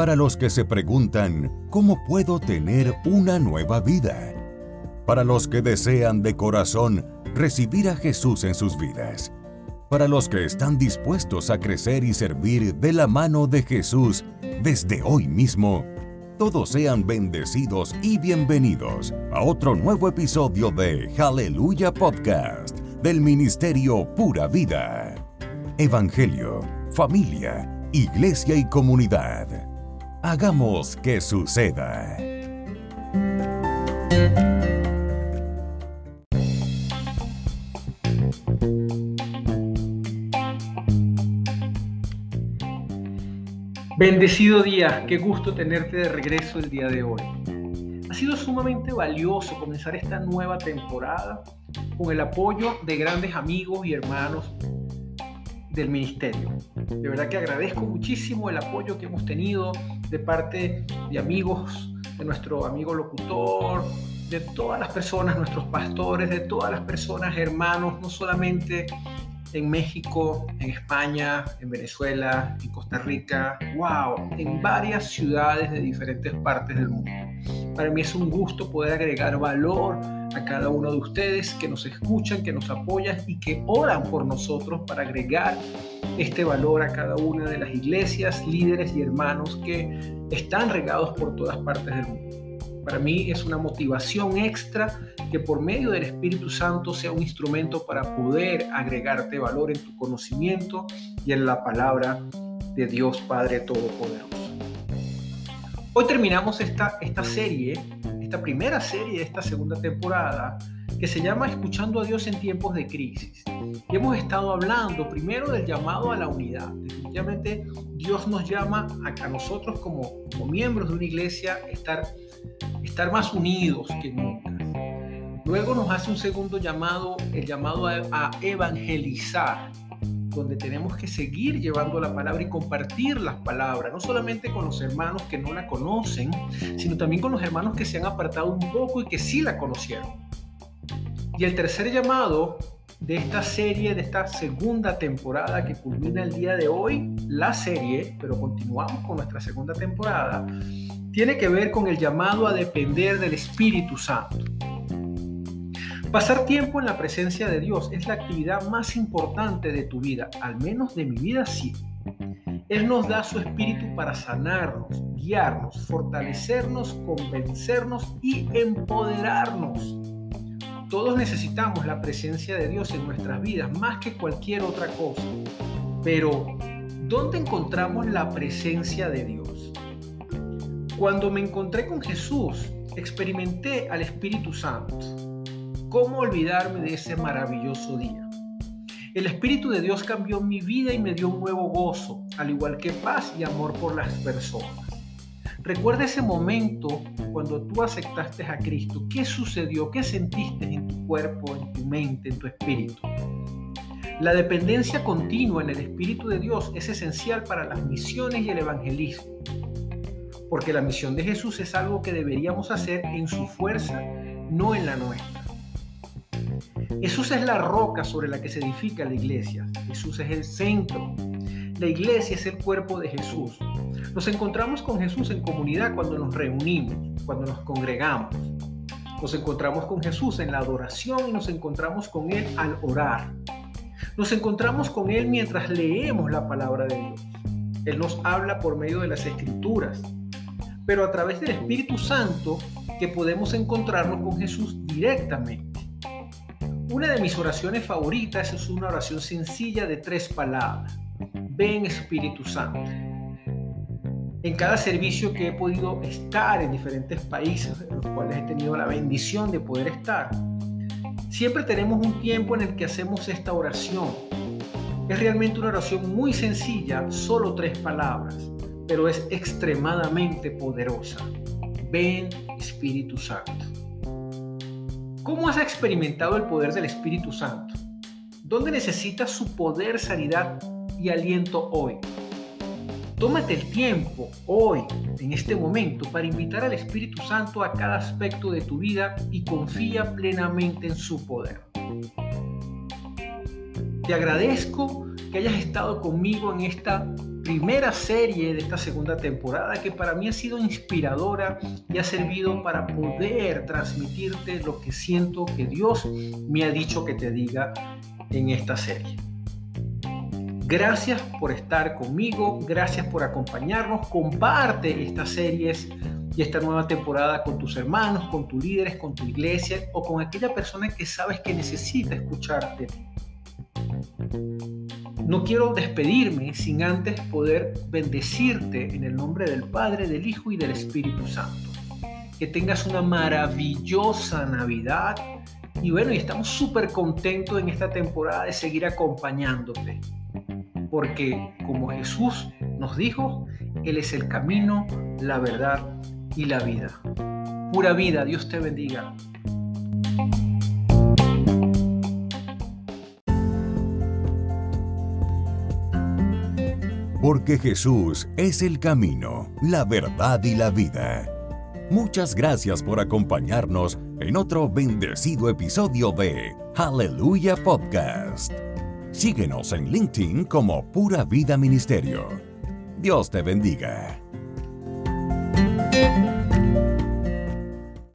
para los que se preguntan, ¿cómo puedo tener una nueva vida? Para los que desean de corazón recibir a Jesús en sus vidas. Para los que están dispuestos a crecer y servir de la mano de Jesús desde hoy mismo. Todos sean bendecidos y bienvenidos a otro nuevo episodio de Aleluya Podcast del Ministerio Pura Vida. Evangelio, familia, iglesia y comunidad. Hagamos que suceda. Bendecido día, qué gusto tenerte de regreso el día de hoy. Ha sido sumamente valioso comenzar esta nueva temporada con el apoyo de grandes amigos y hermanos del ministerio. De verdad que agradezco muchísimo el apoyo que hemos tenido de parte de amigos, de nuestro amigo locutor, de todas las personas, nuestros pastores, de todas las personas, hermanos, no solamente en México, en España, en Venezuela, en Costa Rica, wow, en varias ciudades de diferentes partes del mundo. Para mí es un gusto poder agregar valor a cada uno de ustedes que nos escuchan, que nos apoyan y que oran por nosotros para agregar este valor a cada una de las iglesias, líderes y hermanos que están regados por todas partes del mundo. Para mí es una motivación extra que por medio del Espíritu Santo sea un instrumento para poder agregarte valor en tu conocimiento y en la palabra de Dios Padre Todopoderoso. Hoy terminamos esta, esta serie, esta primera serie de esta segunda temporada, que se llama Escuchando a Dios en tiempos de crisis. Y hemos estado hablando primero del llamado a la unidad. Definitivamente Dios nos llama a, nosotros como, como miembros de una iglesia estar, estar más unidos que nunca. Luego nos hace un segundo llamado, el llamado a evangelizar donde tenemos que seguir llevando la palabra y compartir las palabras, no solamente con los hermanos que no la conocen, sino también con los hermanos que se han apartado un poco y que sí la conocieron. Y el tercer llamado de esta serie, de esta segunda temporada que culmina el día de hoy, la serie, pero continuamos con nuestra segunda temporada, tiene que ver con el llamado a depender del Espíritu Santo. Pasar tiempo en la presencia de Dios es la actividad más importante de tu vida, al menos de mi vida sí. Él nos da su espíritu para sanarnos, guiarnos, fortalecernos, convencernos y empoderarnos. Todos necesitamos la presencia de Dios en nuestras vidas más que cualquier otra cosa. Pero, ¿dónde encontramos la presencia de Dios? Cuando me encontré con Jesús, experimenté al Espíritu Santo. ¿Cómo olvidarme de ese maravilloso día? El Espíritu de Dios cambió mi vida y me dio un nuevo gozo, al igual que paz y amor por las personas. Recuerda ese momento cuando tú aceptaste a Cristo. ¿Qué sucedió? ¿Qué sentiste en tu cuerpo, en tu mente, en tu espíritu? La dependencia continua en el Espíritu de Dios es esencial para las misiones y el evangelismo, porque la misión de Jesús es algo que deberíamos hacer en su fuerza, no en la nuestra. Jesús es la roca sobre la que se edifica la iglesia. Jesús es el centro. La iglesia es el cuerpo de Jesús. Nos encontramos con Jesús en comunidad cuando nos reunimos, cuando nos congregamos. Nos encontramos con Jesús en la adoración y nos encontramos con Él al orar. Nos encontramos con Él mientras leemos la palabra de Dios. Él nos habla por medio de las escrituras, pero a través del Espíritu Santo que podemos encontrarnos con Jesús directamente. Una de mis oraciones favoritas es una oración sencilla de tres palabras. Ven Espíritu Santo. En cada servicio que he podido estar en diferentes países, en los cuales he tenido la bendición de poder estar, siempre tenemos un tiempo en el que hacemos esta oración. Es realmente una oración muy sencilla, solo tres palabras, pero es extremadamente poderosa. Ven Espíritu Santo. ¿Cómo has experimentado el poder del Espíritu Santo? ¿Dónde necesitas su poder, sanidad y aliento hoy? Tómate el tiempo hoy, en este momento, para invitar al Espíritu Santo a cada aspecto de tu vida y confía plenamente en su poder. Te agradezco que hayas estado conmigo en esta primera serie de esta segunda temporada que para mí ha sido inspiradora y ha servido para poder transmitirte lo que siento que Dios me ha dicho que te diga en esta serie. Gracias por estar conmigo, gracias por acompañarnos, comparte estas series y esta nueva temporada con tus hermanos, con tus líderes, con tu iglesia o con aquella persona que sabes que necesita escucharte. No quiero despedirme sin antes poder bendecirte en el nombre del Padre, del Hijo y del Espíritu Santo. Que tengas una maravillosa Navidad. Y bueno, y estamos súper contentos en esta temporada de seguir acompañándote. Porque como Jesús nos dijo, Él es el camino, la verdad y la vida. Pura vida, Dios te bendiga. Porque Jesús es el camino, la verdad y la vida. Muchas gracias por acompañarnos en otro bendecido episodio de Hallelujah Podcast. Síguenos en LinkedIn como Pura Vida Ministerio. Dios te bendiga.